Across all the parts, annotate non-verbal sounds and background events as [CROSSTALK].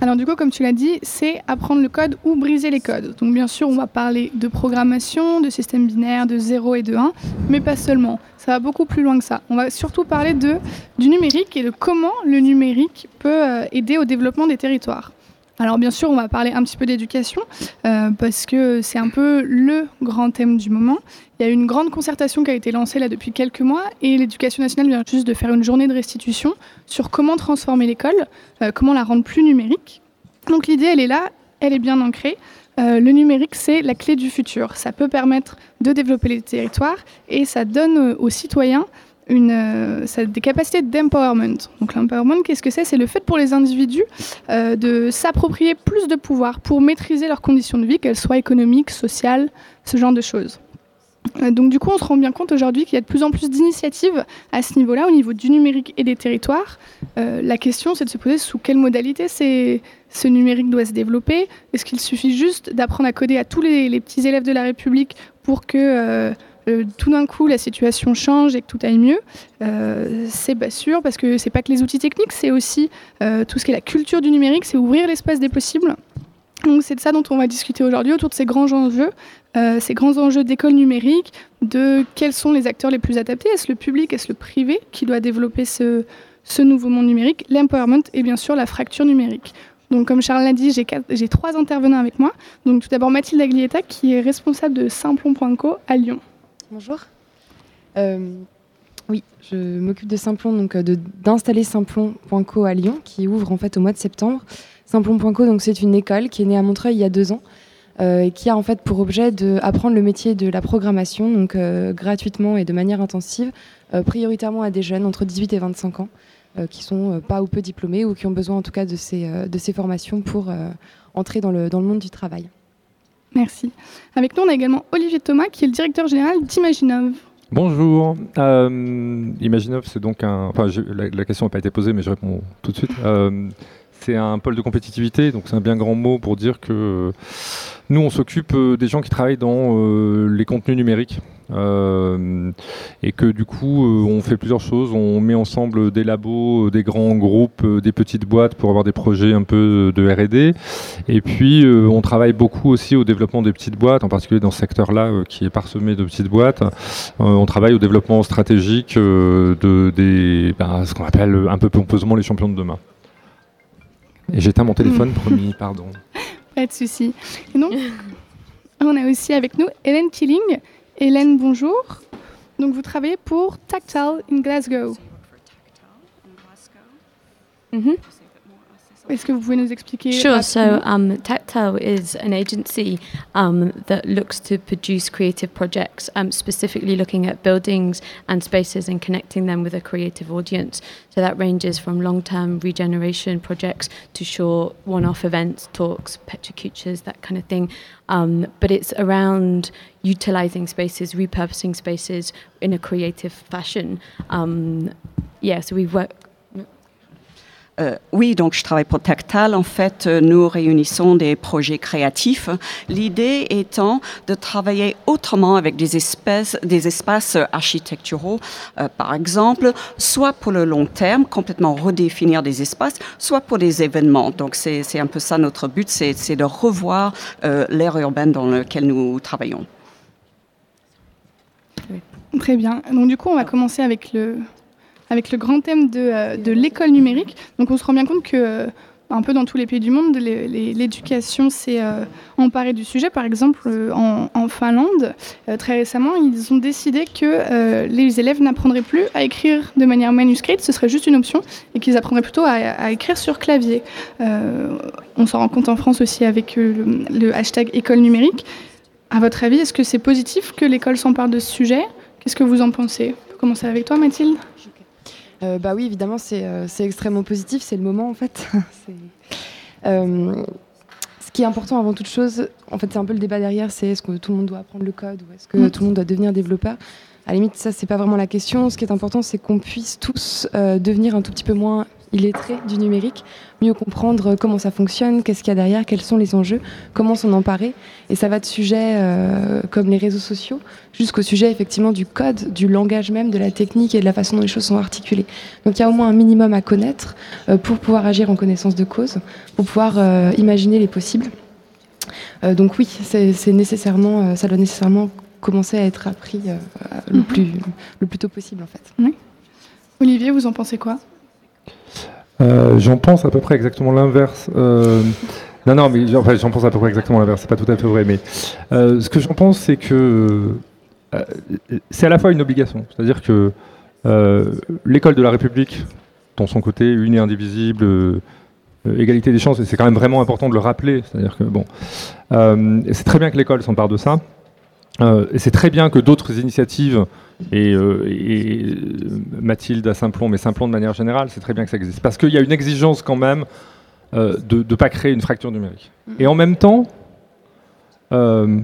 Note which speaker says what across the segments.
Speaker 1: Alors du coup, comme tu l'as dit, c'est apprendre le code ou briser les codes. Donc bien sûr, on va parler de programmation, de système binaire, de 0 et de 1, mais pas seulement. Ça va beaucoup plus loin que ça. On va surtout parler du numérique et de comment le numérique peut euh, aider au développement des territoires. Alors bien sûr, on va parler un petit peu d'éducation euh, parce que c'est un peu le grand thème du moment. Il y a une grande concertation qui a été lancée là depuis quelques mois et l'éducation nationale vient juste de faire une journée de restitution sur comment transformer l'école, euh, comment la rendre plus numérique. Donc l'idée, elle est là, elle est bien ancrée. Euh, le numérique, c'est la clé du futur. Ça peut permettre de développer les territoires et ça donne aux citoyens euh, des capacités d'empowerment. Donc l'empowerment, qu'est-ce que c'est? C'est le fait pour les individus euh, de s'approprier plus de pouvoir pour maîtriser leurs conditions de vie, qu'elles soient économiques, sociales, ce genre de choses. Euh, donc du coup, on se rend bien compte aujourd'hui qu'il y a de plus en plus d'initiatives à ce niveau-là, au niveau du numérique et des territoires. la question, c'est de se poser sous quelle modalité ce numérique doit se développer? Est-ce qu'il suffit juste d'apprendre à coder à tous les, petits élèves de la République pour que tout d'un coup la situation change et que tout aille mieux, euh, c'est pas sûr parce que c'est pas que les outils techniques, c'est aussi euh, tout ce qui est la culture du numérique, c'est ouvrir l'espace des possibles. Donc c'est de ça dont on va discuter aujourd'hui autour de ces grands enjeux, ces grands enjeux d'école numérique, de quels sont les acteurs les plus adaptés, est-ce le public, est-ce le privé qui doit développer ce, ce nouveau monde numérique, l'empowerment et bien sûr la fracture numérique. Donc, comme Charles l'a dit, j'ai trois intervenants avec moi. Donc, tout d'abord Mathilde Aglietta, qui est responsable de Simplon.co à Lyon.
Speaker 2: Bonjour. Euh, oui, je m'occupe de Simplon, donc euh, d'installer Simplon.co à Lyon, qui ouvre en fait au mois de septembre. Simplon.co, donc c'est une école qui est née à Montreuil il y a deux ans, euh, qui a en fait pour objet d'apprendre le métier de la programmation, donc gratuitement et de manière intensive, prioritairement à des jeunes entre 18 et 25 ans, qui sont pas ou peu diplômés ou qui ont besoin en tout cas de ces, de ces formations pour entrer dans le monde du travail.
Speaker 1: Merci. Avec nous, on a également Olivier Thomas, qui est le directeur général d'Imaginov.
Speaker 3: Bonjour. Euh, Imaginov, c'est donc un. Enfin, la, question n'a pas été posée, mais je réponds tout de suite. [LAUGHS] Euh, c'est un pôle de compétitivité, donc c'est un bien grand mot pour dire que nous, on s'occupe euh, des gens qui travaillent dans euh, les contenus numériques. Euh, et que du coup, on fait plusieurs choses. On met ensemble des labos, des grands groupes, des petites boîtes pour avoir des projets un peu de R&D. Et puis, on travaille beaucoup aussi au développement des petites boîtes, en particulier dans ce secteur-là qui est parsemé de petites boîtes. on travaille au développement stratégique de des, ben, ce qu'on appelle un peu pompeusement les champions de demain. Et j'éteins mon téléphone, promis, pardon. [LAUGHS]
Speaker 1: Pas de souci. Et donc, on a aussi avec nous Hélène Killing. Hélène, bonjour. Donc, vous travaillez pour Tactile in Glasgow. Mm -hmm. Est-ce que vous pouvez nous expliquer
Speaker 4: Sure. So, um, Tactile is an agency um, that looks to produce creative projects, um, specifically looking at buildings and spaces and connecting them with a creative audience. So that ranges from long-term regeneration projects to short one-off events, talks, petrocutures, that kind of thing. Um, but it's around utilizing spaces, repurposing spaces in a creative fashion. Um, yeah, so we've worked
Speaker 5: Euh, oui, donc je travaille pour Tactal. En fait, euh, nous réunissons des projets créatifs. L'idée étant de travailler autrement avec des des espaces architecturaux, euh, par exemple, soit pour le long terme, complètement redéfinir des espaces, soit pour des événements. Donc c'est un peu ça notre but, c'est de revoir l'ère urbaine dans laquelle nous travaillons.
Speaker 1: Très bien. Donc du coup, on va commencer avec le, avec le grand thème de, euh, de l'école numérique. Donc on se rend bien compte que euh, un peu dans tous les pays du monde, l'éducation s'est euh, emparée du sujet. Par exemple, en, Finlande, très récemment, ils ont décidé que les élèves n'apprendraient plus à écrire de manière manuscrite, ce serait juste une option, et qu'ils apprendraient plutôt à, écrire sur clavier. on s'en rend compte en France aussi avec le, hashtag école numérique. À votre avis, est-ce que c'est positif que l'école s'empare de ce sujet? Qu'est-ce que vous en pensez? On peut commencer avec toi, Mathilde?
Speaker 2: Euh, bah oui, évidemment, euh, c'est extrêmement positif, c'est le moment en fait. [LAUGHS] Euh, ce qui est important avant toute chose, en fait, c'est un peu le débat derrière, c'est est-ce que tout le monde doit apprendre le code ou est-ce que mm. tout le monde doit devenir développeur? À la limite, ça, c'est pas vraiment la question. Ce qui est important, c'est qu'on puisse tous devenir un tout petit peu moins illettrés du numérique, mieux comprendre comment ça fonctionne, qu'est-ce qu'il y a derrière, quels sont les enjeux, comment s'en emparer. Et ça va de sujets euh, comme les réseaux sociaux jusqu'au sujet effectivement du code, du langage même, de la technique et de la façon dont les choses sont articulées. Donc il y a au moins un minimum à connaître euh, pour pouvoir agir en connaissance de cause, pour pouvoir euh, imaginer les possibles. donc oui, c'est nécessairement, ça doit nécessairement commencer à être appris le, mhm. plus, le plus tôt possible en fait.
Speaker 1: Oui. Olivier, vous en pensez quoi?
Speaker 3: Euh, J'en pense à peu près exactement l'inverse. Euh, non, non, mais j'en pense à peu près exactement l'inverse. C'est pas tout à fait vrai, mais euh, ce que j'en pense, c'est que c'est à la fois une obligation, c'est-à-dire que l'école de la République, dans son côté une et indivisible, égalité des chances, et c'est quand même vraiment important de le rappeler. C'est-à-dire que bon, c'est très bien que l'école s'empare de ça. Et c'est très bien que d'autres initiatives et, euh, euh, Mathilde à Simplon, mais Simplon de manière générale, c'est très bien que ça existe. Parce qu'il y a une exigence quand même euh, de ne pas créer une fracture numérique. Mm. Et en même temps, euh,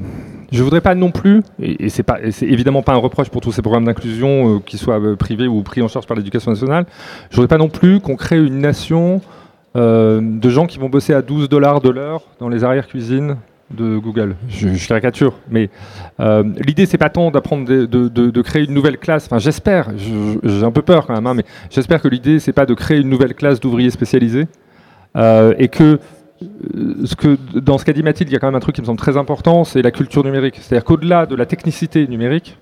Speaker 3: je voudrais pas non plus, et, c'est pas, c'est évidemment pas un reproche pour tous ces programmes d'inclusion, qu'ils soient privés ou pris en charge par l'éducation nationale, je voudrais pas non plus qu'on crée une nation de gens qui vont bosser à 12 dollars de l'heure dans les arrières-cuisines de Google. Je, caricature, mais euh, l'idée c'est pas tant d'apprendre de, créer une nouvelle classe. Enfin, j'espère. J'ai un peu peur quand même, hein, mais j'espère que l'idée c'est pas de créer une nouvelle classe d'ouvriers spécialisés euh, et que euh, que dans ce qu'a dit Mathilde, il y a quand même un truc qui me semble très important, c'est la culture numérique. C'est-à-dire qu'au-delà de la technicité numérique,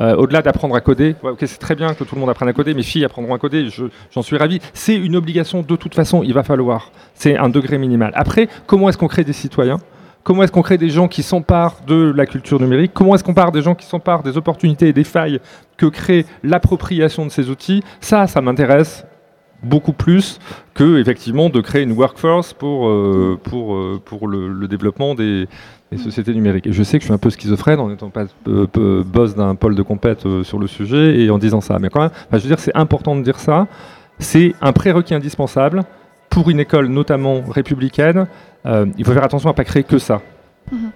Speaker 3: au-delà d'apprendre à coder, c'est très bien que tout le monde apprenne à coder, mes filles apprendront à coder, j'en suis ravi. C'est une obligation de toute façon, il va falloir. C'est un degré minimal. Après, comment est-ce qu'on crée des citoyens? Comment est-ce qu'on crée des gens qui s'emparent de la culture numérique? Comment est-ce qu'on part des gens qui s'emparent des opportunités et des failles que crée l'appropriation de ces outils? Ça, ça m'intéresse beaucoup plus que effectivement de créer une workforce pour, euh, euh, pour le, développement des, sociétés numériques. Et je sais que je suis un peu schizophrène en n'étant pas euh, boss d'un pôle de compète sur le sujet et en disant ça. Mais quand même, je veux dire, c'est important de dire ça. C'est un prérequis indispensable pour une école notamment républicaine il faut faire attention à ne pas créer que ça.
Speaker 1: Mhm.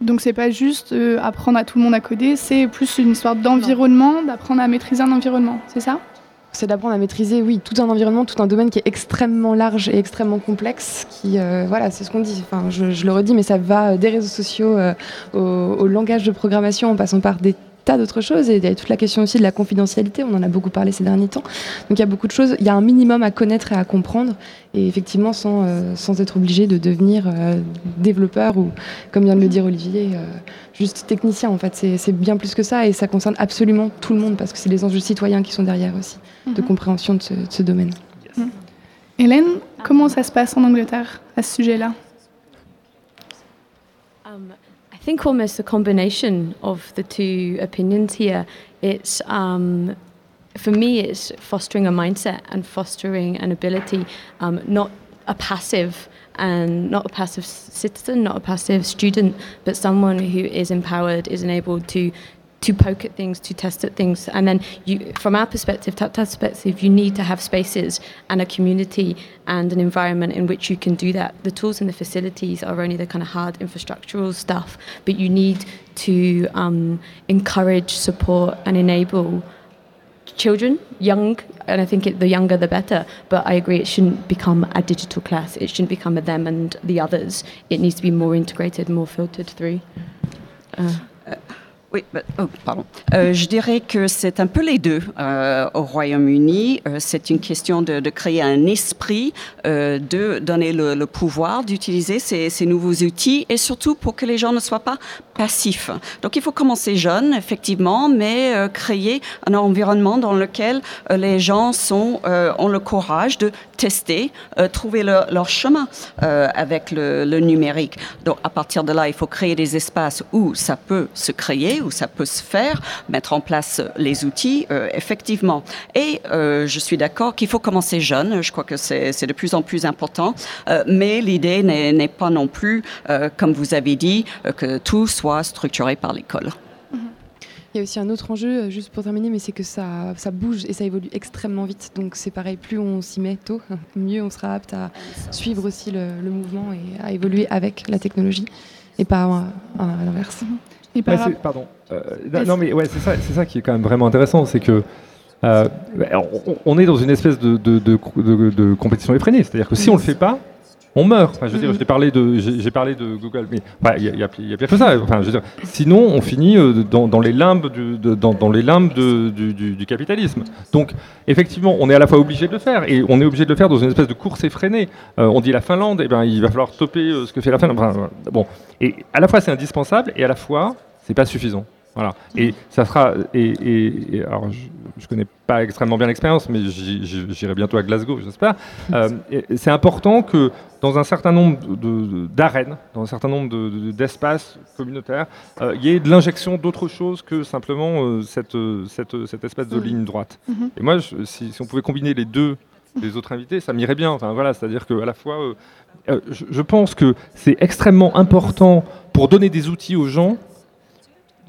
Speaker 1: Donc c'est pas juste euh, apprendre à tout le monde à coder, c'est plus une histoire d'environnement, d'apprendre à maîtriser un environnement, c'est ça?
Speaker 2: C'est d'apprendre à maîtriser, oui, tout un environnement, tout un domaine qui est extrêmement large et extrêmement complexe. Qui, euh, voilà, c'est ce qu'on dit. Enfin, je, le redis, mais ça va des réseaux sociaux au, au, langage de programmation, en passant par des tas d'autres choses. Et il y a toute la question aussi de la confidentialité, on en a beaucoup parlé ces derniers temps. Donc il y a beaucoup de choses, il y a un minimum à connaître et à comprendre, et effectivement sans, euh, sans être obligé de devenir euh, développeur ou, comme vient de le dire Olivier, euh, juste technicien en fait. C'est bien plus que ça, et ça concerne absolument tout le monde, parce que c'est les enjeux citoyens qui sont derrière aussi, de mhm. compréhension de ce, domaine.
Speaker 1: Mhm. Hélène, comment ça se passe en Angleterre à ce sujet-là?
Speaker 4: Um, think almost a combination of the two opinions here. It's um, for me, it's fostering a mindset and fostering an ability, um, not a passive and not a passive citizen, not a passive student, but someone who is empowered, is enabled to to poke at things, to test at things. And then, you, from our perspective, TapTap's perspective, you need to have spaces and a community and an environment in which you can do that. The tools and the facilities are only the kind of hard infrastructural stuff, but you need to um, encourage, support, and enable children, young, and I think it, the younger the better. But I agree, it shouldn't become a digital class. It shouldn't become a them and the others. It needs to be more integrated, more filtered through. Uh.
Speaker 5: Oui, bah, oh, pardon. Euh, je dirais que c'est un peu les deux euh, au Royaume-Uni. Euh, c'est une question de, créer un esprit, de donner le, pouvoir d'utiliser ces, nouveaux outils et surtout pour que les gens ne soient pas passifs. Donc il faut commencer jeune, effectivement, mais créer un environnement dans lequel les gens ont le courage de tester, trouver leur, chemin avec le numérique. Donc à partir de là, il faut créer des espaces où ça peut se créer où ça peut se faire, mettre en place les outils, euh, effectivement. Et euh, je suis d'accord qu'il faut commencer jeune, je crois que c'est de plus en plus important, euh, mais l'idée n'est pas non plus, comme vous avez dit, que tout soit structuré par l'école.
Speaker 2: Il y a aussi un autre enjeu, juste pour terminer, mais c'est que ça, ça bouge et ça évolue extrêmement vite. Donc c'est pareil, plus on s'y met tôt, [LAUGHS] mieux on sera apte à suivre aussi le, mouvement et à évoluer avec la technologie et pas à, l'inverse.
Speaker 3: Pardon. Euh, non, mais ouais, c'est ça, c'est ça qui est quand même vraiment intéressant, c'est que on, est dans une espèce de, de compétition effrénée. C'est-à-dire que si on ne le fait pas, on meurt. je veux dire, j'ai parlé de, j'ai parlé de Google, mais il y, a, bien que ça. Enfin, je veux dire, sinon, on finit euh, dans, les limbes du, dans, les limbes du, capitalisme. Donc, effectivement, on est à la fois obligé de le faire, et on est obligé de le faire dans une espèce de course effrénée. Euh, on dit la Finlande, et eh ben, il va falloir stopper euh, ce que fait la Finlande. bon, et à la fois c'est indispensable, et à la fois c'est pas suffisant. Voilà. Et ça sera. Et, alors, je, ne connais pas extrêmement bien l'expérience, mais j'irai bientôt à Glasgow, j'espère. [LAUGHS] Euh, c'est important que dans un certain nombre d'arènes, dans un certain nombre d'espaces communautaires, euh, il y ait de l'injection d'autre chose que simplement euh, cette, cette, cette, espèce de mm. ligne droite. Mm-hmm. Et moi, si, si, on pouvait combiner les deux, les autres invités, ça m'irait bien. Enfin, voilà, c'est-à-dire qu'à la fois, je, je pense que c'est extrêmement important pour donner des outils aux gens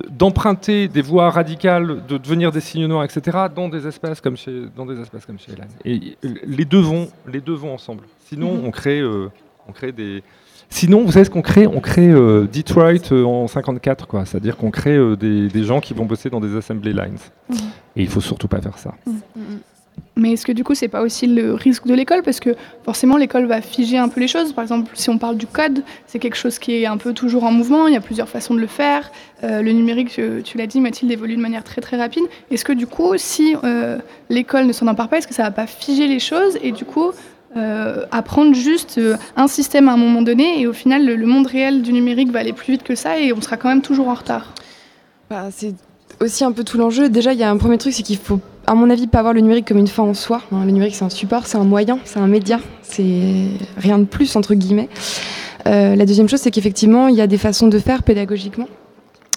Speaker 3: d'emprunter des voies radicales, de devenir des signes noirs, etc., dans des espaces comme chez, dans des espaces comme chez Hélène. Et les deux vont, les deux vont ensemble. Sinon, mhm. on crée, euh, on crée des. Sinon, vous savez ce qu'on crée? On crée euh, Detroit euh, en 54, quoi. C'est-à-dire qu'on crée des, des, gens qui vont bosser dans des assembly lines. Mhm. Et il faut surtout pas faire ça. Mhm.
Speaker 1: Mais est-ce que du coup, c'est pas aussi le risque de l'école? Parce que forcément, l'école va figer un peu les choses. Par exemple, si on parle du code, c'est quelque chose qui est un peu toujours en mouvement. Il y a plusieurs façons de le faire. Euh, le numérique, tu l'as dit, Mathilde, évolue de manière très très rapide. Est-ce que du coup, si euh, l'école ne s'en empare pas, est-ce que ça va pas figer les choses et du coup euh, apprendre juste un système à un moment donné et au final, le, monde réel du numérique va aller plus vite que ça et on sera quand même toujours en retard?
Speaker 2: Bah, C'est aussi un peu tout l'enjeu. Déjà, il y a un premier truc, c'est qu'il faut à mon avis, pas voir le numérique comme une fin en soi. Hein. Le numérique, c'est un support, c'est un moyen, c'est un média, c'est rien de plus, entre guillemets. Euh, la deuxième chose, c'est qu'effectivement, il y a des façons de faire pédagogiquement.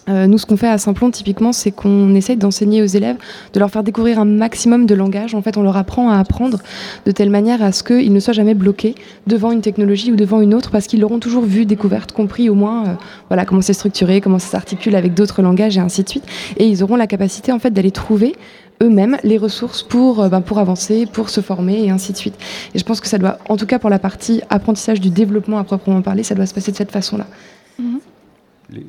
Speaker 2: Euh, nous, ce qu'on fait à Simplon, typiquement, c'est qu'on essaye d'enseigner aux élèves, de leur faire découvrir un maximum de langage. En fait, on leur apprend à apprendre de telle manière à ce qu'ils ne soient jamais bloqués devant une technologie ou devant une autre, parce qu'ils l'auront toujours vu, découverte, compris au moins euh, voilà, comment c'est structuré, comment ça s'articule avec d'autres langages et ainsi de suite. Et ils auront la capacité en fait, d'aller trouver eux-mêmes les ressources pour, euh, ben, pour avancer, pour se former et ainsi de suite. Et je pense que ça doit, en tout cas pour la partie apprentissage du développement à proprement parler, ça doit se passer de cette façon-là.
Speaker 3: Mhm.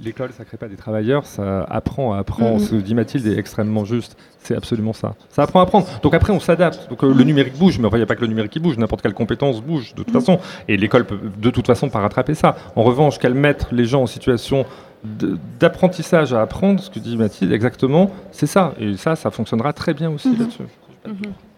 Speaker 3: L'école, ça crée pas des travailleurs, ça apprend à apprendre. Mhm. Ce que dit Mathilde est extrêmement juste. C'est absolument ça. Ça apprend à apprendre. Donc après, on s'adapte. Donc euh, le numérique bouge, mais il n'y a pas que le numérique qui bouge. N'importe quelle compétence bouge de toute façon. Et l'école peut de toute façon pas rattraper ça. En revanche, qu'elle mette les gens en situation d'apprentissage à apprendre, ce que dit Mathilde, exactement, c'est ça. Et ça, ça fonctionnera très bien aussi mm -hmm. là-dessus. Mm -hmm.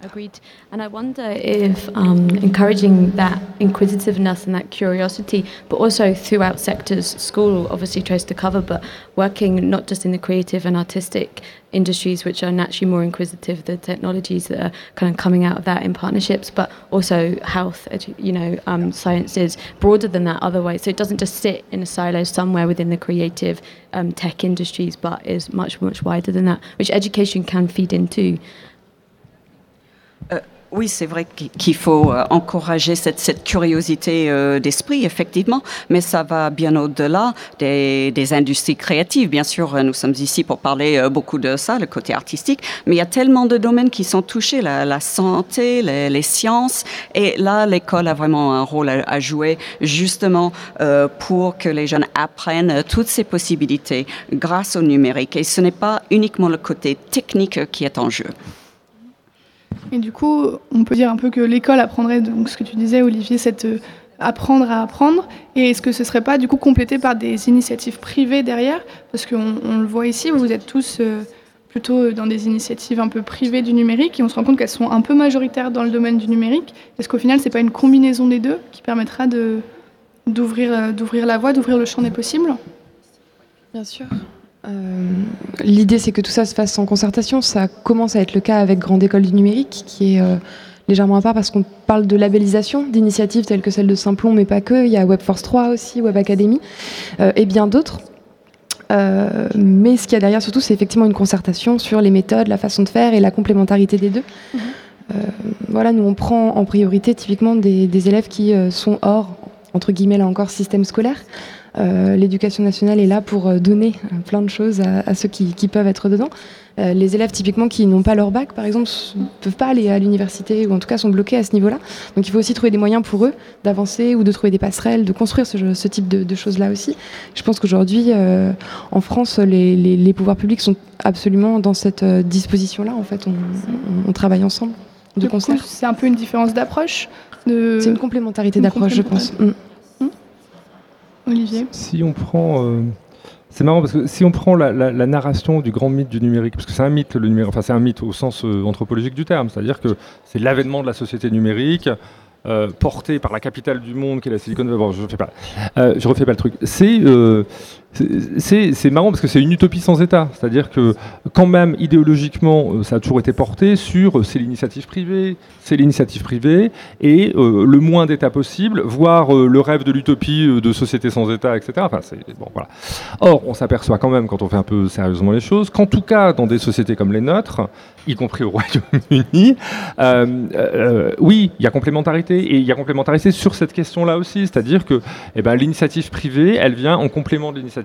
Speaker 4: Agreed. And I wonder if um, encouraging that inquisitiveness and that curiosity, but also throughout sectors, school obviously tries to cover, but working not just in the creative and artistic industries, which are naturally more inquisitive, the technologies that are kind of coming out of that in partnerships, but also health, you know, um, sciences, broader than that otherwise. So it doesn't just sit in a silo somewhere within the creative um, tech industries, but is much, much wider than that, which education can feed into.
Speaker 5: Euh, oui, c'est vrai qu'il faut euh, encourager cette, curiosité euh, d'esprit, effectivement, mais ça va bien au-delà des, industries créatives. Bien sûr, nous sommes ici pour parler beaucoup de ça, le côté artistique, mais il y a tellement de domaines qui sont touchés, la, santé, les, sciences, et là, l'école a vraiment un rôle à, jouer, justement, pour que les jeunes apprennent toutes ces possibilités grâce au numérique. Et ce n'est pas uniquement le côté technique qui est en jeu.
Speaker 1: Et du coup, on peut dire un peu que l'école apprendrait, donc ce que tu disais, Olivier, c'est euh, apprendre à apprendre. Et est-ce que ce serait pas du coup complété par des initiatives privées derrière? Parce qu'on le voit ici, vous êtes tous euh, plutôt dans des initiatives un peu privées du numérique et on se rend compte qu'elles sont un peu majoritaires dans le domaine du numérique. Est-ce qu'au final, ce n'est pas une combinaison des deux qui permettra euh, d'ouvrir la voie, d'ouvrir le champ des possibles?
Speaker 2: Bien sûr. Euh, l'idée, c'est que tout ça se fasse en concertation. Ça commence à être le cas avec Grande École du Numérique, qui est euh, légèrement à part parce qu'on parle de labellisation d'initiatives telles que celle de Simplon, mais pas que. Il y a WebForce 3 aussi, Web Academy, euh, et bien d'autres. mais ce qu'il y a derrière surtout, c'est effectivement une concertation sur les méthodes, la façon de faire et la complémentarité des deux. Mhm. voilà, nous on prend en priorité typiquement des, des élèves qui sont hors, entre guillemets là encore, système scolaire, L'éducation nationale est là pour donner plein de choses à, ceux qui, qui, peuvent être dedans. les élèves typiquement qui n'ont pas leur bac, par exemple, ne peuvent pas aller à l'université ou en tout cas sont bloqués à ce niveau-là. Donc il faut aussi trouver des moyens pour eux d'avancer ou de trouver des passerelles, de construire ce, ce type de, de choses-là aussi. Je pense qu'aujourd'hui, en France, les, les, les, pouvoirs publics sont absolument dans cette disposition-là. En fait, on, on, on travaille ensemble de concert.
Speaker 1: C'est un peu une différence d'approche
Speaker 2: de... C'est une complémentarité d'approche, je pense.
Speaker 1: Olivier
Speaker 3: Si on prend. Euh, c'est marrant parce que si on prend la, la, narration du grand mythe du numérique, parce que c'est un mythe le numérique, enfin c'est un mythe au sens euh, anthropologique du terme, c'est-à-dire que c'est l'avènement de la société numérique, euh, portée par la capitale du monde qui est la Silicon Valley. Bon, je ne refais pas le truc. C'est c'est marrant parce que c'est une utopie sans État. C'est-à-dire que quand même, idéologiquement, euh, ça a toujours été porté sur euh, c'est l'initiative privée, c'est l'initiative privée, et euh, le moins d'État possible, voire le rêve de l'utopie de société sans État, etc. Enfin, bon, voilà. Or, on s'aperçoit quand même, quand on fait un peu sérieusement les choses, qu'en tout cas, dans des sociétés comme les nôtres, y compris au Royaume-Uni, [LAUGHS] oui, il y a complémentarité, et il y a complémentarité sur cette question-là aussi. C'est-à-dire que eh ben, l'initiative privée, elle vient en complément de l'initiative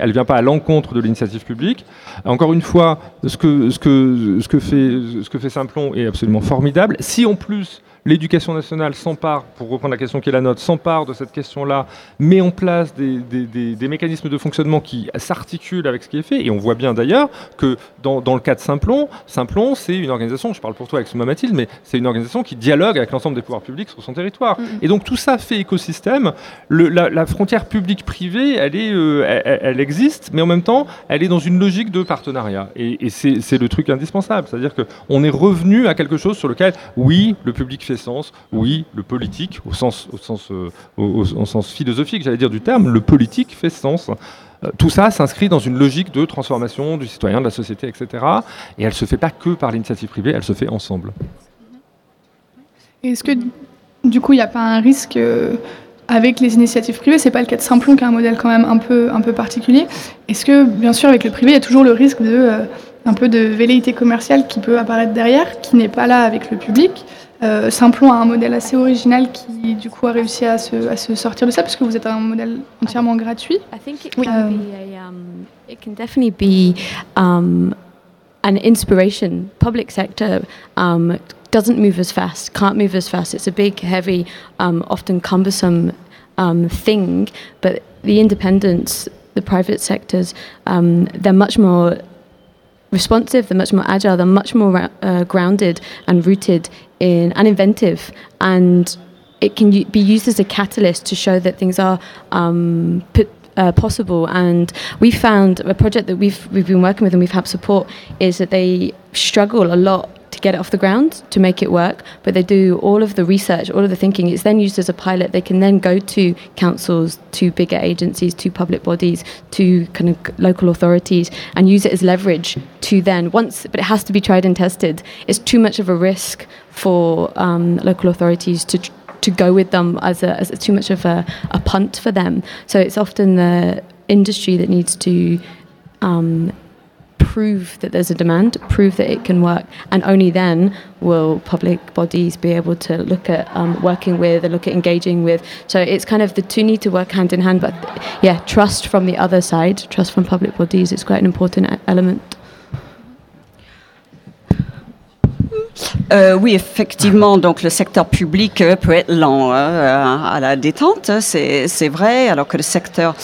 Speaker 3: elle ne vient pas à l'encontre de l'initiative publique. Encore une fois, ce que, fait, ce Simplon est absolument formidable. Si en plus l'éducation nationale s'empare, pour reprendre la question qui est la nôtre, s'empare de cette question-là, met en place des, des, des, des, mécanismes de fonctionnement qui s'articulent avec ce qui est fait. Et on voit bien d'ailleurs que dans, dans, le cas de Simplon, Simplon, c'est une organisation, je parle pour toi avec Souma Mathilde, mais c'est une organisation qui dialogue avec l'ensemble des pouvoirs publics sur son territoire. Mmh. Et donc tout ça fait écosystème. Le, la, la, frontière publique-privée, elle, est, euh, elle, elle, existe, mais en même temps, elle est dans une logique de partenariat. Et, et c'est le truc indispensable. C'est-à-dire qu'on est revenu à quelque chose sur lequel, oui, le public fait sens, oui, le politique, euh, au, sens philosophique, j'allais dire du terme, le politique fait sens. Euh, tout ça s'inscrit dans une logique de transformation du citoyen, de la société, etc. Et elle ne se fait pas que par l'initiative privée, elle se fait ensemble.
Speaker 1: Est-ce que, du coup, il n'y a pas un risque euh, avec les initiatives privées C'est pas le cas de Simplon, qui a un modèle quand même un peu, particulier. Est-ce que, bien sûr, avec le privé, il y a toujours le risque de... Un peu de velléité commerciale qui peut apparaître derrière, qui n'est pas là avec le public. Euh, Simplon a un modèle assez original qui, du coup, a réussi à se, à se sortir de ça, parce que vous êtes un modèle entièrement gratuit.
Speaker 4: I think it can, um, be a, um, it can definitely be um, an inspiration. Public sector um, doesn't move as fast, can't move as fast. It's a big, heavy, um, often cumbersome um, thing, but the independents, the private sectors, they're much more responsive, they're much more agile, they're much more uh, grounded and rooted in and inventive, and it can be used as a catalyst to show that things are um, put, uh, possible. And we found a project that we've we've been working with and we've had support is that they struggle a lot get it off the ground to make it work but they do all of the research all of the thinking. It's then used as a pilot. They can then go to councils to bigger agencies to public bodies to kind of local authorities and use it as leverage to then once but it has to be tried and tested. It's too much of a risk for um, local authorities to to go with them as, a, as too much of a, a punt for them. So it's often the industry that needs to um, prove that there's a demand, prove that it can work, and only then will public bodies be able to look at um, working with and look at engaging with. So it's kind of the two need to work hand in hand, but yeah, trust from the other side, trust from public bodies is quite an important element.
Speaker 5: Euh, oui, effectivement, donc le secteur public euh, peut être lent euh, à la détente, c'est vrai, alors que le secteur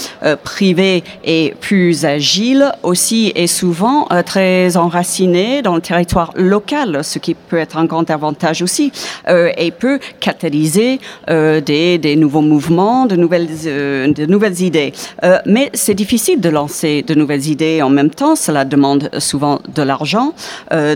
Speaker 5: privé est plus agile aussi et souvent très enraciné dans le territoire local, ce qui peut être un grand avantage aussi, et peut catalyser des, nouveaux mouvements, de nouvelles idées. mais c'est difficile de lancer de nouvelles idées en même temps, cela demande souvent de l'argent,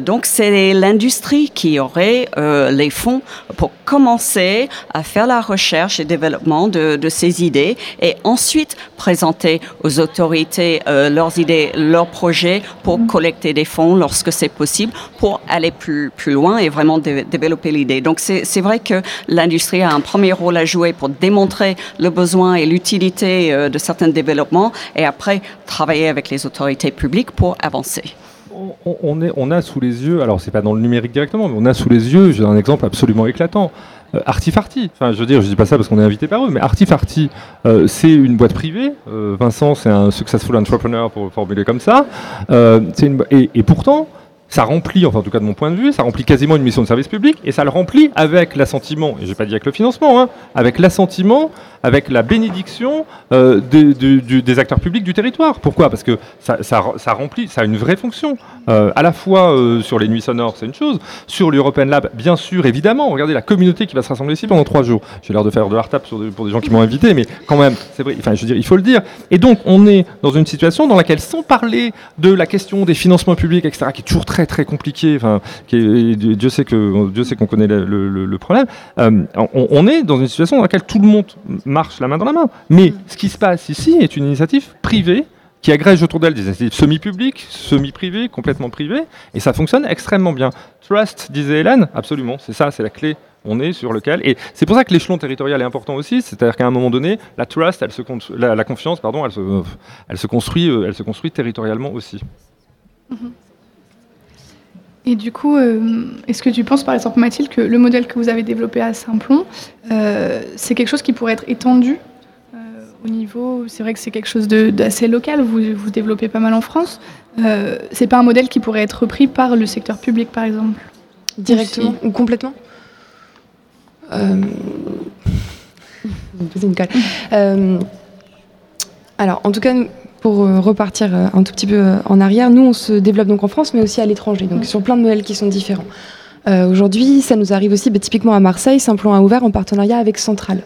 Speaker 5: donc c'est l'industrie qui aurait euh, les fonds pour commencer à faire la recherche et développement de, de ces idées et ensuite présenter aux autorités euh, leurs idées, leurs projets pour mmh. collecter des fonds lorsque c'est possible pour aller plus, plus loin et vraiment dé développer l'idée. Donc c'est vrai que l'industrie a un premier rôle à jouer pour démontrer le besoin et l'utilité euh, de certains développements et après travailler avec les autorités publiques pour avancer
Speaker 3: on, a sous les yeux, alors c'est pas dans le numérique directement, mais on a sous les yeux, j'ai un exemple absolument éclatant. Artifarty, enfin je veux dire, je dis pas ça parce qu'on est invité par eux, mais Artifarty, c'est une boîte privée. Vincent, c'est un successful entrepreneur pour formuler comme ça. Une, et, et pourtant, ça remplit, enfin en tout cas de mon point de vue, ça remplit quasiment une mission de service public et ça le remplit avec l'assentiment, et je n'ai pas dit avec le financement, hein, avec l'assentiment avec la bénédiction euh, des acteurs publics du territoire. Pourquoi? Parce que ça, remplit, ça a une vraie fonction. Euh, à la fois euh, sur les nuits sonores, c'est une chose. Sur l'European Lab, bien sûr, évidemment. Regardez la communauté qui va se rassembler ici pendant trois jours. J'ai l'air de faire de l'art tap pour des gens qui m'ont invité, mais quand même, c'est vrai. Enfin, je veux dire, il faut le dire. Et donc, on est dans une situation dans laquelle, sans parler de la question des financements publics, etc., qui est toujours très très compliqué. Enfin, Dieu sait que Dieu sait qu'on connaît le, problème. On, on, est dans une situation dans laquelle tout le monde marche la main dans la main. Mais ce qui se passe ici est une initiative privée qui agrège autour d'elle des initiatives semi-publiques, semi-privées, complètement privées, et ça fonctionne extrêmement bien. Trust, disait Hélène, absolument, c'est ça, c'est la clé. On est sur lequel, et c'est pour ça que l'échelon territorial est important aussi, c'est-à-dire qu'à un moment donné, la trust, elle se, la, confiance, pardon, elle se, elle se construit, euh, elle se construit territorialement aussi.
Speaker 1: Mm-hmm. Et du coup, euh, est-ce que tu penses, par exemple, Mathilde, que le modèle que vous avez développé à Saint-Plon, euh, c'est quelque chose qui pourrait être étendu euh, au niveau. C'est vrai que c'est quelque chose d'assez local, vous, vous développez pas mal en France. c'est pas un modèle qui pourrait être repris par le secteur public, par exemple?
Speaker 2: Directement? Ou, complètement? [LAUGHS] Alors, en tout cas, pour euh, repartir euh, un tout petit peu euh, en arrière, nous, on se développe donc en France, mais aussi à l'étranger, donc sur plein de modèles qui sont différents. Aujourd'hui, ça nous arrive aussi, bah, typiquement à Marseille, Simplon a ouvert en partenariat avec Centrale.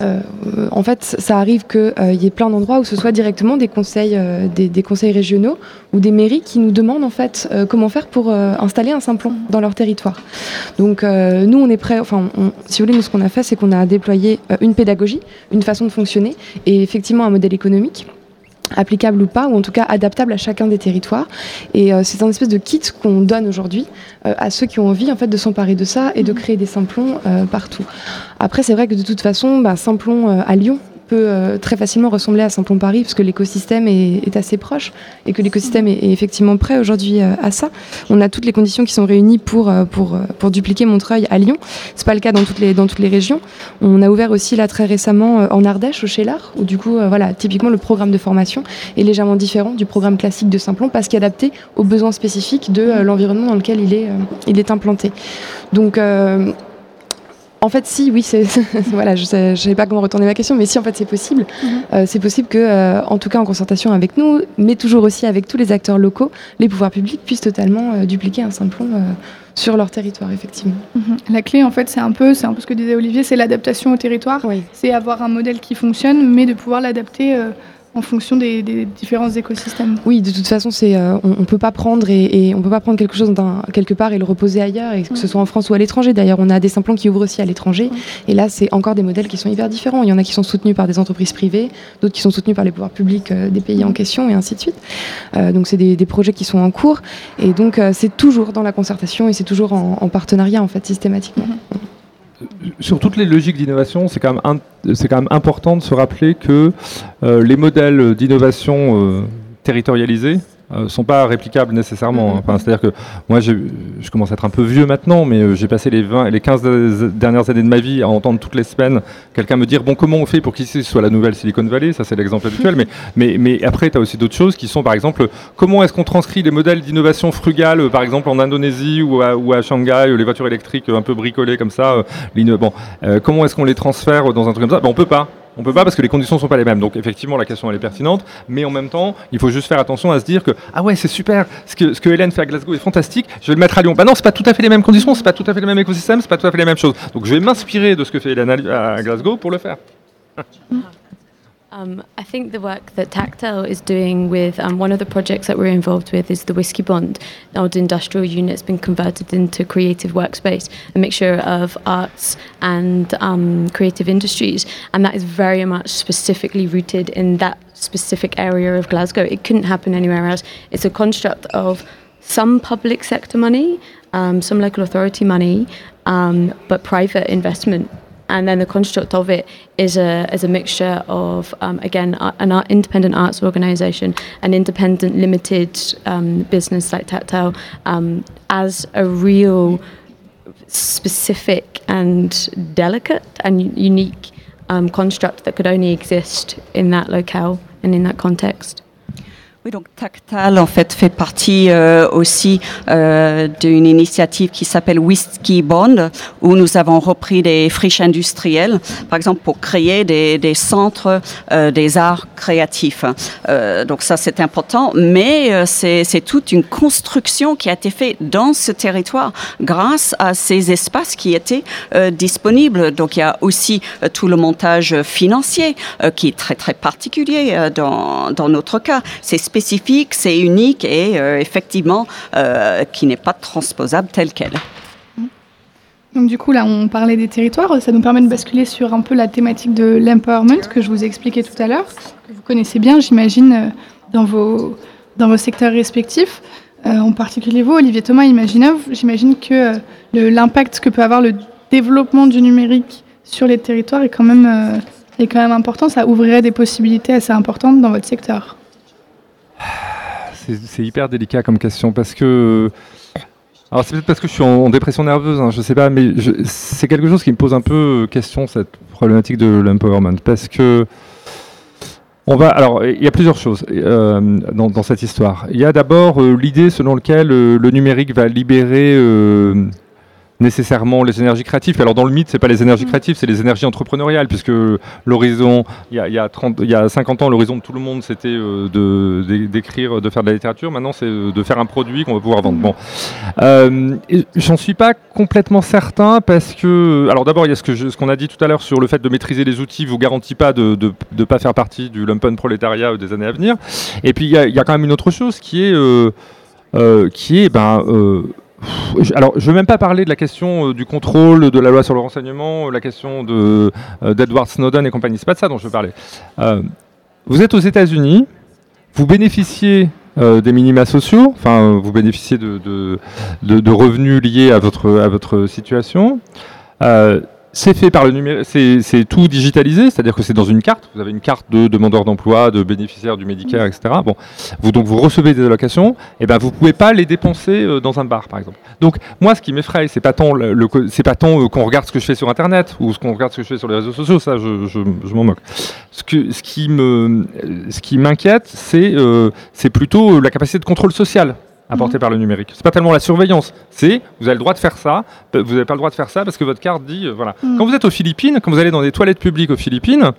Speaker 2: en fait, ça arrive qu'il y ait plein d'endroits où ce soit directement des conseils, des, conseils régionaux ou des mairies qui nous demandent en fait comment faire pour installer un Simplon dans leur territoire. Donc nous, on est prêts. Enfin, si vous voulez, nous ce qu'on a fait, c'est qu'on a déployé une pédagogie, une façon de fonctionner et effectivement un modèle économique applicable ou pas, ou en tout cas adaptable à chacun des territoires. Et euh, c'est un espèce de kit qu'on donne aujourd'hui euh, à ceux qui ont envie en fait de s'emparer de ça et de mhm. créer des simplons euh, partout. Après, c'est vrai que de toute façon, bah, simplon à Lyon, peut euh, très facilement ressembler à Saint-Pont-Paris parce que l'écosystème est, assez proche et que l'écosystème est, effectivement prêt aujourd'hui euh, à ça. On a toutes les conditions qui sont réunies pour, euh, pour, pour dupliquer Montreuil à Lyon. C'est pas le cas dans toutes les, dans toutes les régions. On a ouvert aussi là très récemment en Ardèche, au Chélard, où du coup, voilà, typiquement le programme de formation est légèrement différent du programme classique de Saint-Plon parce qu'il est adapté aux besoins spécifiques de l'environnement dans lequel il est, il est implanté. Donc, en fait, si, oui, c'est [LAUGHS] voilà, je ne savais pas comment retourner ma question, mais si, en fait, c'est possible. Mhm. Euh, c'est possible que, euh, en tout cas, en concertation avec nous, mais toujours aussi avec tous les acteurs locaux, les pouvoirs publics puissent totalement euh, dupliquer un simplon sur leur territoire, effectivement.
Speaker 1: Mhm. La clé, en fait, c'est un peu, c'est un peu ce que disait Olivier, c'est l'adaptation au territoire. C'est avoir un modèle qui fonctionne, mais de pouvoir l'adapter en fonction des, différents écosystèmes.
Speaker 2: Oui, de toute façon, c'est euh, on, ne peut pas prendre et, on peut pas prendre quelque chose quelque part et le reposer ailleurs, et que ce soit en France ou à l'étranger. D'ailleurs, on a des simplons qui ouvrent aussi à l'étranger, et là, c'est encore des modèles qui sont hyper différents. Il y en a qui sont soutenus par des entreprises privées, d'autres qui sont soutenus par les pouvoirs publics euh, des pays en question, et ainsi de suite. Euh, donc, c'est des, projets qui sont en cours, et donc c'est toujours dans la concertation et c'est toujours en, partenariat en fait systématiquement. Mm-hmm
Speaker 3: sur toutes les logiques d'innovation, c'est quand, même important de se rappeler que euh, les modèles d'innovation euh, territorialisés, euh, sont pas réplicables nécessairement. Hein. Enfin, C'est-à-dire que moi, je commence à être un peu vieux maintenant, mais euh, j'ai passé les, 20, les 15 dernières années de ma vie à entendre toutes les semaines quelqu'un me dire bon, comment on fait pour qu'ici soit la nouvelle Silicon Valley? Ça, c'est l'exemple habituel. mais, mais, mais après, tu as aussi d'autres choses qui sont, par exemple, comment est-ce qu'on transcrit les modèles d'innovation frugale, par exemple en Indonésie ou à, ou à, Shanghai, les voitures électriques un peu bricolées comme ça. Euh, bon, comment est-ce qu'on les transfère dans un truc comme ça? Ben, On peut pas. On peut pas parce que les conditions sont pas les mêmes. Donc effectivement, la question elle est pertinente, mais en même temps, il faut juste faire attention à se dire que ah ouais, c'est super, ce que, ce que Hélène fait à Glasgow est fantastique. Je vais le mettre à Lyon. Bah non, c'est pas tout à fait les mêmes conditions, c'est pas tout à fait le même écosystème, c'est pas tout à fait les mêmes choses. Donc je vais m'inspirer de ce que fait Hélène à Glasgow pour le faire.
Speaker 4: Um, I think the work that Tactile is doing with um, one of the projects that we're involved with is the Whiskey Bond. The old industrial unit that's been converted into creative workspace, a mixture of arts and um, creative industries, and that is very much specifically rooted in that specific area of Glasgow. It couldn't happen anywhere else. It's a construct of some public sector money, um, some local authority money, um, but private investment and then the construct of it is a is a mixture of um, again an art, independent arts organisation, an independent limited um, business like Tactile, um, as a real specific and delicate and unique um, construct that could only exist in that locale and in that context.
Speaker 5: Oui, donc Tactal en fait fait partie euh, aussi euh, d'une initiative qui s'appelle Whisky Bond, où nous avons repris des friches industrielles, par exemple pour créer des, centres euh, des arts créatifs. Donc ça c'est important, mais c'est toute une construction qui a été faite dans ce territoire grâce à ces espaces qui étaient disponibles. Donc il y a aussi tout le montage financier qui est très très particulier dans, dans notre cas. C'est c'est unique et euh, effectivement euh, qui n'est pas transposable tel quel.
Speaker 1: Donc du coup, là, on parlait des territoires. Ça nous permet de basculer sur un peu la thématique de l'empowerment que je vous ai expliqué tout à l'heure, que vous connaissez bien, j'imagine, euh, dans vos, secteurs respectifs. En particulier vous, Olivier Thomas j'imagine que l'impact que peut avoir le développement du numérique sur les territoires est quand même important. Ça ouvrirait des possibilités assez importantes dans votre secteur.
Speaker 3: C'est hyper délicat comme question parce que. Alors c'est peut-être parce que je suis en, dépression nerveuse, hein, je sais pas, mais c'est quelque chose qui me pose un peu question cette problématique de l'empowerment parce que on va. Alors il y a plusieurs choses euh, dans, cette histoire. Il y a d'abord euh, l'idée selon laquelle euh, le numérique va libérer euh, nécessairement les énergies créatives. Alors dans le mythe, c'est pas les énergies créatives, c'est les énergies entrepreneuriales, puisque l'horizon, il y a, il y a 30 il y a 50 ans, l'horizon de tout le monde, c'était euh, d'écrire, de faire de la littérature. Maintenant, c'est euh, de faire un produit qu'on va pouvoir vendre. Bon, euh, j'en suis pas complètement certain parce que, alors d'abord, il y a ce qu'on a dit tout à l'heure sur le fait de maîtriser les outils, vous garantit pas de ne pas faire partie du lumpen prolétariat des années à venir. Et puis il y, a- il y a quand même une autre chose qui est, euh, qui est, ben alors, je ne veux même pas parler de la question euh, du contrôle de la loi sur le renseignement, euh, la question euh, d'Edward Snowden et compagnie. C'est pas de ça dont je veux parler. Vous êtes aux États-Unis, vous bénéficiez des minima sociaux, enfin, vous bénéficiez de, revenus liés à votre, situation. C'est fait par le numérique, c'est, tout digitalisé, c'est-à-dire que c'est dans une carte. Vous avez une carte de demandeur d'emploi, de bénéficiaire du Medicare, etc. Bon, vous donc vous recevez des allocations, et ben vous pouvez pas les dépenser euh, dans un bar, par exemple. Donc moi, ce qui m'effraie, c'est pas tant le, le co- c'est pas tant euh, qu'on regarde ce que je fais sur Internet ou ce qu'on regarde ce que je fais sur les réseaux sociaux, ça, je, je, je m'en moque. Ce que, ce qui me, ce qui m'inquiète, c'est, euh, c'est plutôt la capacité de contrôle social apportée par le numérique. C'est pas tellement la surveillance, c'est vous avez le droit de faire ça, vous n'avez pas le droit de faire ça parce que votre carte dit euh, voilà.
Speaker 1: Mm.
Speaker 3: Quand vous êtes aux Philippines, quand vous allez dans des toilettes publiques aux Philippines,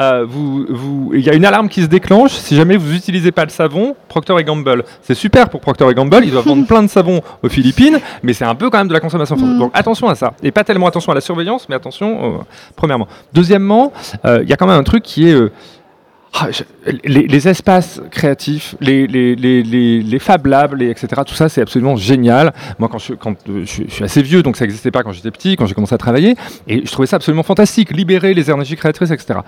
Speaker 3: euh, vous, vous, il y a une alarme qui se déclenche si jamais vous n'utilisez pas le savon Procter Gamble. C'est super pour Procter Gamble, ils doivent vendre [LAUGHS] plein de savons aux Philippines, mais c'est un peu quand même de la consommation.
Speaker 1: Mm.
Speaker 3: Donc attention à ça. Et pas tellement attention à la surveillance, mais attention, euh, premièrement. Deuxièmement, il y a quand même un truc qui est... ah, les, espaces créatifs, les, les, Fab Labs, etc., tout ça, c'est absolument génial. Moi, quand, euh, je, suis- assez vieux, donc ça n'existait pas quand j'étais petit, quand j'ai commencé à travailler, et je trouvais ça absolument fantastique, libérer les énergies créatrices, etc.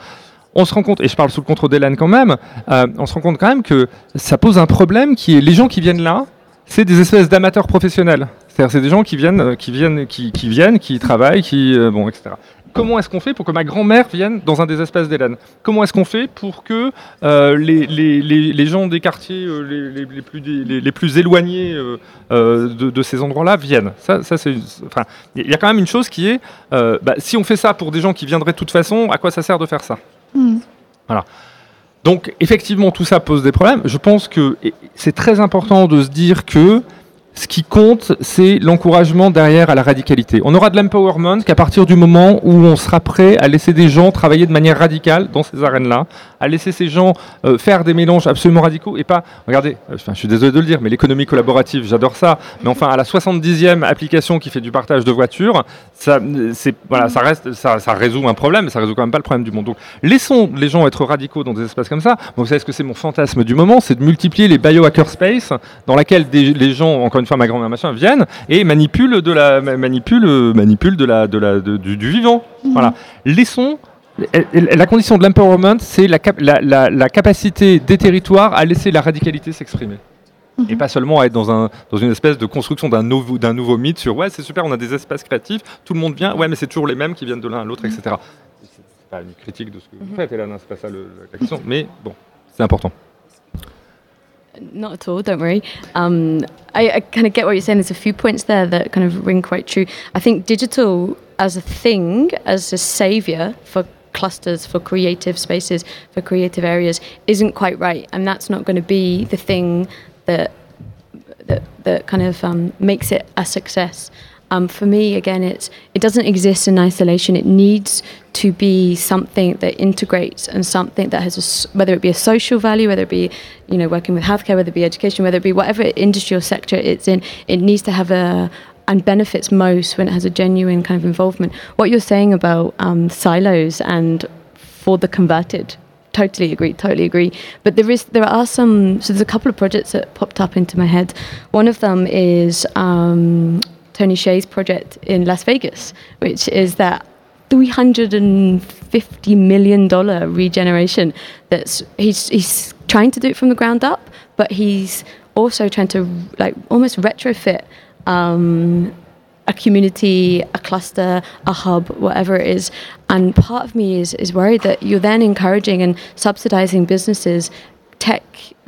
Speaker 3: On se rend compte, et je parle sous le contrôle d'Hélène quand même, euh, on se rend compte quand même que ça pose un problème qui est les gens qui viennent là, c'est des espèces d'amateurs professionnels. C'est-à-dire, c'est des gens qui viennent, euh, qui viennent, qui, viennent, qui travaillent, qui, bon, etc. Comment est-ce qu'on fait pour que ma grand-mère vienne dans un des espaces d'Hélène? Comment est-ce qu'on fait pour que euh, les, les, les, gens des quartiers euh, les, les, plus, les, plus éloignés euh, de, de ces endroits-là viennent? Ça, ça c'est, enfin, il y a quand même une chose qui est, bah, si on fait ça pour des gens qui viendraient de toute façon, à quoi ça sert de faire ça?
Speaker 1: Mm.
Speaker 3: donc effectivement, tout ça pose des problèmes. Je pense que c'est très important de se dire que ce qui compte, c'est l'encouragement derrière à la radicalité. On aura de l'empowerment qu'à partir du moment où on sera prêt à laisser des gens travailler de manière radicale dans ces arènes-là, à laisser ces gens euh, faire des mélanges absolument radicaux et pas, regardez, euh, je suis désolé de le dire, mais l'économie collaborative, j'adore ça, mais enfin à la 70e application qui fait du partage de voitures, ça, euh, reste, ça, résout un problème, mais ça résout quand même pas le problème du monde. Donc laissons les gens être radicaux dans des espaces comme ça. Vous savez ce que c'est mon fantasme du moment, c'est de multiplier les biohacker space dans des, les gens, encore une fois ma grand-mère machin, viennent et manipulent de la ma- manipulent, manipulent de la de la de- du, du vivant. Voilà. Laissons la condition de l'empowerment, c'est la, cap- la, la- la capacité des territoires à laisser la radicalité s'exprimer. Et pas seulement à être dans, un, dans une espèce de construction d'un nouveau, nouveau mythe sur ouais, c'est super, on a des espaces créatifs, tout le monde vient, ouais, mais c'est toujours les mêmes qui viennent de l'un à l'autre, etc. C'est pas une critique de ce que vous faites, Hélène, hein, c'est pas ça le- la question, mais bon, c'est important.
Speaker 4: Not at all, don't worry. Um, I, I kind of get what you're saying. There's a few points there that kind of ring quite true. I think digital as a thing, as a savior for clusters, for creative spaces, for creative areas, isn't quite right. And that's not going to be the thing that, that, that kind of um, makes it a success. Um, for me, again, it's it doesn't exist in isolation. It needs to be something that integrates and something that has a, whether it be a social value, whether it be you know working with healthcare, whether it be education, whether it be whatever industry or sector it's in. It needs to have a and benefits most when it has a genuine kind of involvement. What you're saying about um, silos and for the converted totally agree totally agree but there is there are some so there's a couple of projects that popped up into my head one of them is um, Tony Hsieh's project in Las Vegas, which is that $350 million regeneration that's he's, he's trying to do it from the ground up, but he's also trying to like almost retrofit um, a community, a cluster, a hub, whatever it is. And part of me is, is worried that you're then encouraging and subsidizing businesses tech,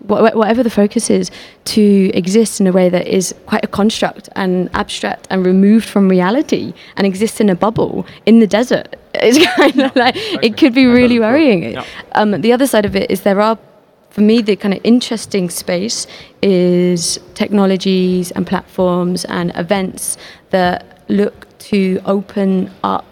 Speaker 4: whatever the focus is, to exist in a way that is quite a construct and abstract and removed from reality and exists in a bubble in the desert. [LAUGHS] It's kind of like it could be really worrying. Um, the other side of it is there are for me, the kind of interesting space is technologies and platforms and events that look to open up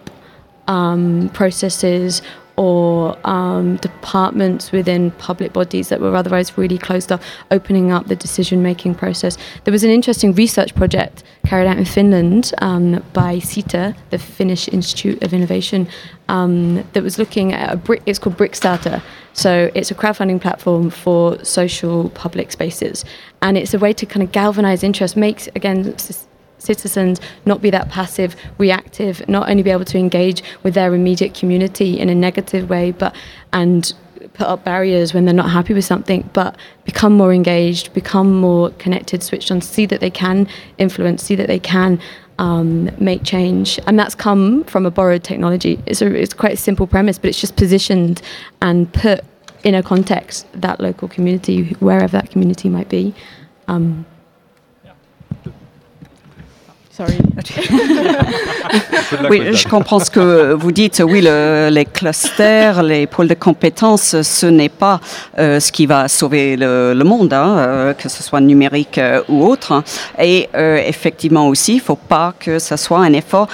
Speaker 4: um, processes or um, departments within public bodies that were otherwise really closed off, opening up the decision making process. There was an interesting research project carried out in Finland um, by SITA, the Finnish Institute of Innovation, um, that was looking at a brick, it's called Brickstarter. So it's a crowdfunding platform for social public spaces. And it's a way to kind of galvanize interest, makes, again, citizens not be that passive, reactive, not only be able to engage with their immediate community in a negative way, but and put up barriers when they're not happy with something, but become more engaged, become more connected, switched on, see that they can influence, see that they can um, make change. And that's come from a borrowed technology. It's, a, it's quite a simple premise, but it's just positioned and put in a context that local community, wherever that community might be. Um, [LAUGHS]
Speaker 5: oui, je comprends ce que vous dites. Oui, les clusters, les pôles de compétences, ce n'est pas euh, ce qui va sauver le, monde, hein, euh, que ce soit numérique euh, ou autre. Et effectivement aussi, il ne faut pas que ce soit un effort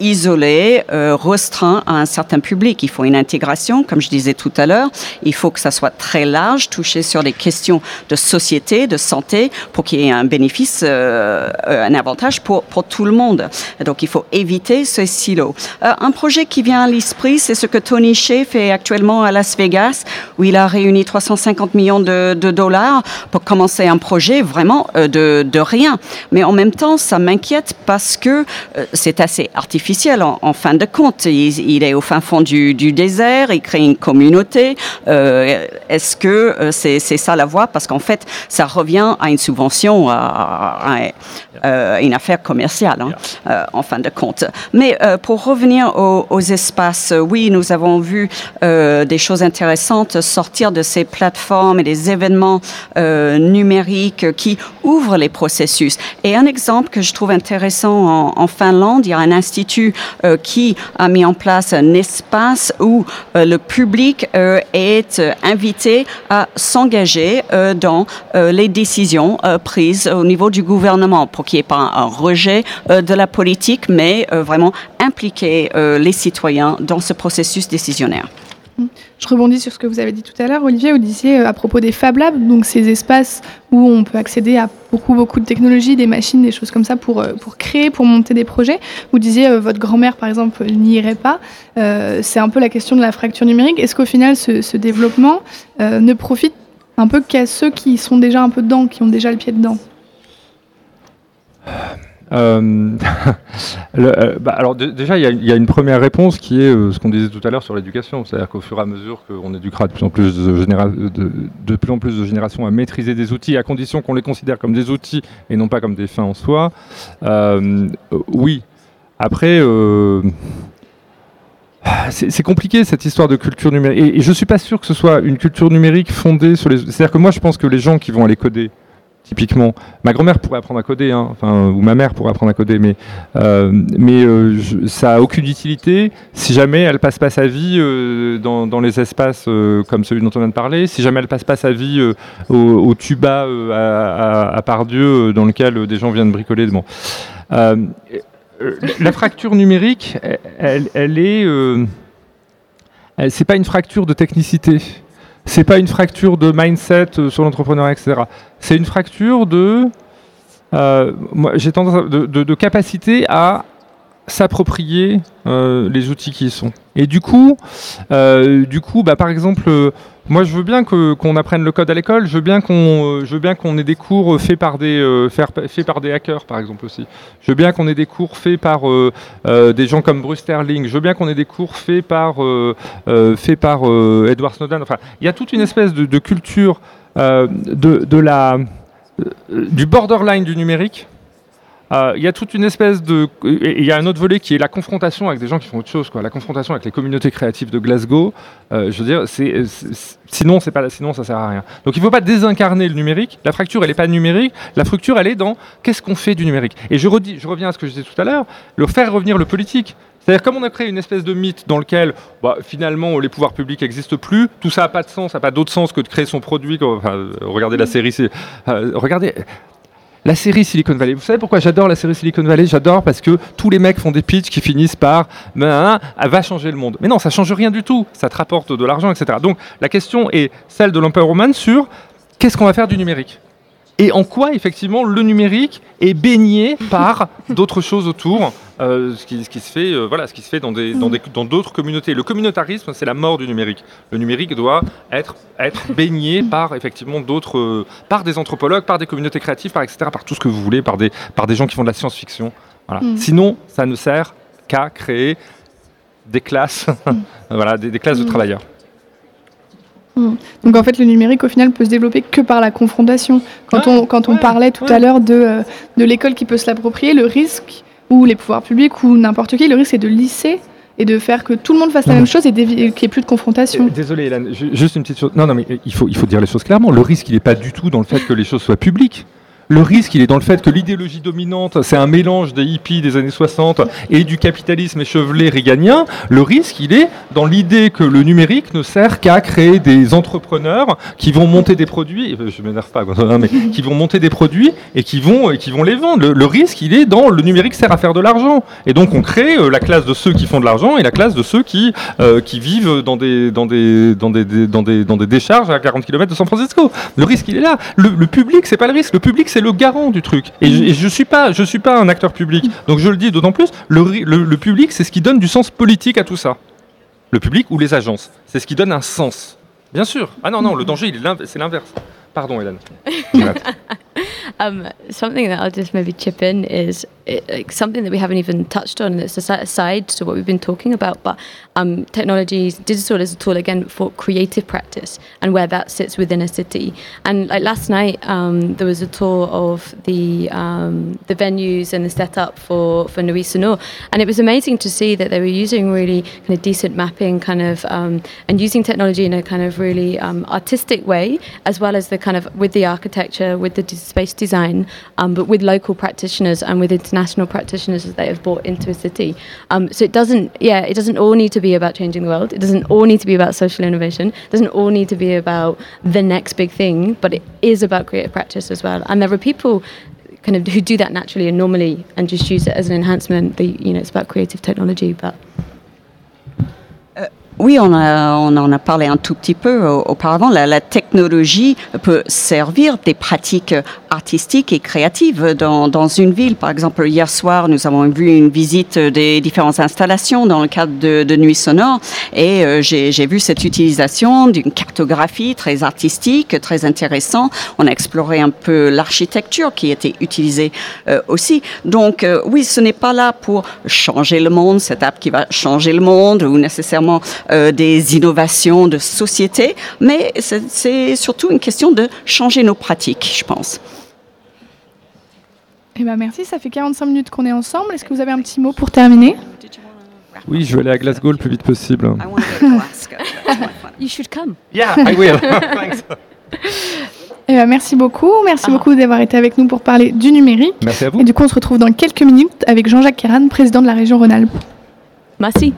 Speaker 5: isolé, restreint à un certain public. Il faut une intégration, comme je disais tout à l'heure. Il faut que ça soit très large, touché sur des questions de société, de santé, pour qu'il y ait un bénéfice, un avantage pour, pour tout le monde. Donc il faut éviter ce silo. Euh, un projet qui vient à l'esprit, c'est ce que Tony Shea fait actuellement à Las Vegas, où il a réuni 350 millions de, dollars pour commencer un projet vraiment euh, de, rien. Mais en même temps, ça m'inquiète parce que euh, c'est assez artificiel en, fin de compte. Il, est au fin fond du, désert, il crée une communauté. Est-ce que c'est ça la voie? Parce qu'en fait, ça revient à une subvention, à une affaire commerciale Hein, euh, en fin de compte. Mais euh, pour revenir aux, espaces, oui, nous avons vu euh, des choses intéressantes sortir de ces plateformes et des événements numériques qui ouvrent les processus. Et un exemple que je trouve intéressant en, Finlande, il y a un institut qui a mis en place un espace où le public est invité à s'engager dans les décisions prises au niveau du gouvernement pour qu'il n'y ait pas un rejet euh, de la politique, mais euh, vraiment impliquer euh, les citoyens dans ce processus décisionnaire.
Speaker 1: Je rebondis sur ce que vous avez dit tout à l'heure, Olivier. Vous disiez à propos des Fab Labs, donc ces espaces où on peut accéder à beaucoup, beaucoup de technologies, des machines, des choses comme ça pour, pour créer, pour monter des projets. Vous disiez votre grand-mère, par exemple, n'y irait pas. c'est un peu la question de la fracture numérique. Est-ce qu'au final, ce, ce développement ne profite un peu qu'à ceux qui sont déjà un peu dedans, qui ont déjà le pied dedans?
Speaker 3: Euh, [LAUGHS] euh, bah, alors déjà, il y, a une première réponse qui est euh, ce qu'on disait tout à l'heure sur l'éducation, c'est-à-dire qu'au fur et à mesure qu'on éduquera de plus en plus de, générations à maîtriser des outils, à condition qu'on les considère comme des outils et non pas comme des fins en soi, oui. Après c'est compliqué cette histoire de culture numérique. Et, et je suis pas sûr que ce soit une culture numérique fondée sur les. C'est-à-dire que moi, je pense que les gens qui vont aller coder, typiquement, ma grand-mère pourrait apprendre à coder, hein, enfin, ou ma mère pourrait apprendre à coder, mais, euh, mais euh, ça a aucune utilité si jamais elle passe pas sa vie euh, dans, dans les espaces comme celui dont on vient de parler, si jamais elle passe pas sa vie au, tuba à, Pardieu, dans lequel des gens viennent bricoler. Bon. La fracture numérique, elle, elle- est. Pas une fracture de technicité. C'est pas une fracture de mindset euh, sur l'entrepreneuriat, etc. C'est une fracture de. euh, tendance de, capacité à s'approprier euh, les outils qui y sont. Et du coup, du coup, bah, par exemple, moi, je veux bien qu'on apprenne le code à l'école. Je veux bien qu'on, euh, je veux bien qu'on ait des cours faits par des, euh, faits par des hackers, par exemple aussi. Je veux bien qu'on ait des cours faits par euh, euh, des gens comme Bruce Sterling. Je veux bien qu'on ait des cours faits par, euh, euh, faits par euh, Edward Snowden. Enfin, il y a toute une espèce de, de culture euh, de, de la, euh, du borderline du numérique. Euh, Il y a toute une espèce de. Il y a un autre volet qui est la confrontation avec des gens qui font autre chose, quoi. La confrontation avec les communautés créatives de Glasgow. Euh, je veux dire, c'est, sinon, c'est pas, sinon, ça sert à rien. Donc, il ne faut pas désincarner le numérique. La fracture, elle n'est pas numérique. La fracture, elle est dans qu'est-ce qu'on fait du numérique. Et je, redis, je reviens à ce que je disais tout à l'heure, le faire revenir le politique. C'est-à-dire, comme on a créé une espèce de mythe dans lequel, bah, finalement, les pouvoirs publics n'existent plus, tout ça n'a pas de sens, ça n'a pas d'autre sens que de créer son produit. euh, regardez la série, euh, regardez. La série Silicon Valley. Vous savez pourquoi j'adore la série Silicon Valley? J'adore parce que tous les mecs font des pitchs qui finissent par Ben, elle va changer le monde. Mais non, ça change rien du tout. Ça te rapporte de l'argent, etc. Donc la question est celle de l'empowerment sur qu'est-ce qu'on va faire du numérique? Et en quoi effectivement le numérique est baigné par [LAUGHS] d'autres choses autour, euh, ce, qui, ce qui se fait, euh, voilà, ce qui se fait dans des dans des dans d'autres communautés. Le communautarisme, c'est la mort du numérique. Le numérique doit être être baigné par effectivement d'autres, euh, par des anthropologues, par des communautés créatives, par etc., par tout ce que vous voulez, par des par des gens qui font de la science-fiction. Voilà.
Speaker 1: Mm.
Speaker 3: Sinon, ça ne sert qu'à créer des classes, [LAUGHS] voilà, des, des classes de
Speaker 1: Mm.
Speaker 3: travailleurs.
Speaker 1: Donc en fait, le numérique, au final, peut se développer que par la confrontation. Quand
Speaker 3: Ouais,
Speaker 1: on, quand on
Speaker 3: ouais,
Speaker 1: parlait tout
Speaker 3: ouais.
Speaker 1: à l'heure de, euh, de l'école qui peut se l'approprier, le risque, ou les pouvoirs publics, ou n'importe qui, le risque, c'est de lisser et de faire que tout le monde fasse la
Speaker 3: Non.
Speaker 1: même chose et qu'il n'y ait plus de confrontation.
Speaker 3: Euh, Désolé, Hélène, ju- juste une petite chose. Non, non, mais euh, il faut, il faut dire les choses clairement. Le risque, il n'est pas du tout dans le fait que les choses soient publiques. Le risque, il est dans le fait que l'idéologie dominante, c'est un mélange des hippies des années 60 et du capitalisme échevelé réganien. Le risque, il est dans l'idée que le numérique ne sert qu'à créer des entrepreneurs qui vont monter des produits, je m'énerve pas, non, mais [LAUGHS] qui vont monter des produits et qui vont, et qui vont les vendre. Le, le risque, il est dans le numérique sert à faire de l'argent. Et donc, on crée euh, la classe de ceux qui font de l'argent et la classe de ceux qui, euh, qui vivent dans des, dans, des, dans, des- dans, des, dans des décharges à 40 km de San Francisco. Le risque, il est là. Le, le public, c'est pas le risque. Le public, c'est le garant du truc. Et je, et je suis pas, un acteur public. Donc, je le dis d'autant plus, le, le, public, c'est ce qui donne du sens politique à tout ça. Le public ou les agences. C'est ce qui donne un sens. Bien sûr. Ah non, non, le danger, c'est l'inverse. Pardon, Hélène. [LAUGHS] [LAUGHS]
Speaker 4: Um, something that I'll just maybe chip in is it, like something that we haven't even touched on. It's a side to what we've been talking about, but um, technologies, digital is a tool again for creative practice and where that sits within a city. And like last night, um, there was a tour of the um, the venues and the setup for for Sonore, and it was amazing to see that they were using really kind of decent mapping, kind of um, and using technology in a kind of really um, artistic way, as well as the kind of with the architecture, with the d- space design, um, but with local practitioners and with international practitioners that they have brought into a city. Um, so it doesn't, yeah, it doesn't all need to be about changing the world. It doesn't all need to be about social innovation. It doesn't all need to be about the next big thing, but it is about creative practice as well. And there are people kind of who do that naturally and normally and just use it as an enhancement. You know, it's about creative technology, but
Speaker 5: Oui, on, a- on en a parlé un tout petit peu au- auparavant. La, la technologie peut servir des pratiques artistiques et créatives dans, dans une ville. Par exemple, hier soir, nous avons vu une visite des différentes installations dans le cadre de, de Nuit Sonore et euh, j'ai vu cette utilisation d'une cartographie très artistique, très intéressant. On a exploré un peu l'architecture qui était utilisée euh, aussi. Donc, euh, oui, ce n'est pas là pour changer le monde, cette app qui va changer le monde ou nécessairement euh, des innovations de société, mais c'est surtout une question de changer nos pratiques, je pense.
Speaker 1: Eh ben merci, ça fait 45 minutes qu'on est ensemble. Est-ce que vous avez un petit mot pour terminer?
Speaker 3: Oui, je veux aller à Glasgow le plus vite possible.
Speaker 4: You should come.
Speaker 3: Yeah, I will. [LAUGHS] Thanks.
Speaker 1: Eh ben, merci beaucoup. Merci
Speaker 4: Ah.
Speaker 1: beaucoup d'avoir été avec nous pour parler du numérique.
Speaker 3: Merci à vous.
Speaker 1: Et du coup, on se retrouve dans quelques minutes avec Jean-Jacques Kéran, président de la région Rhône-Alpes.
Speaker 4: Merci.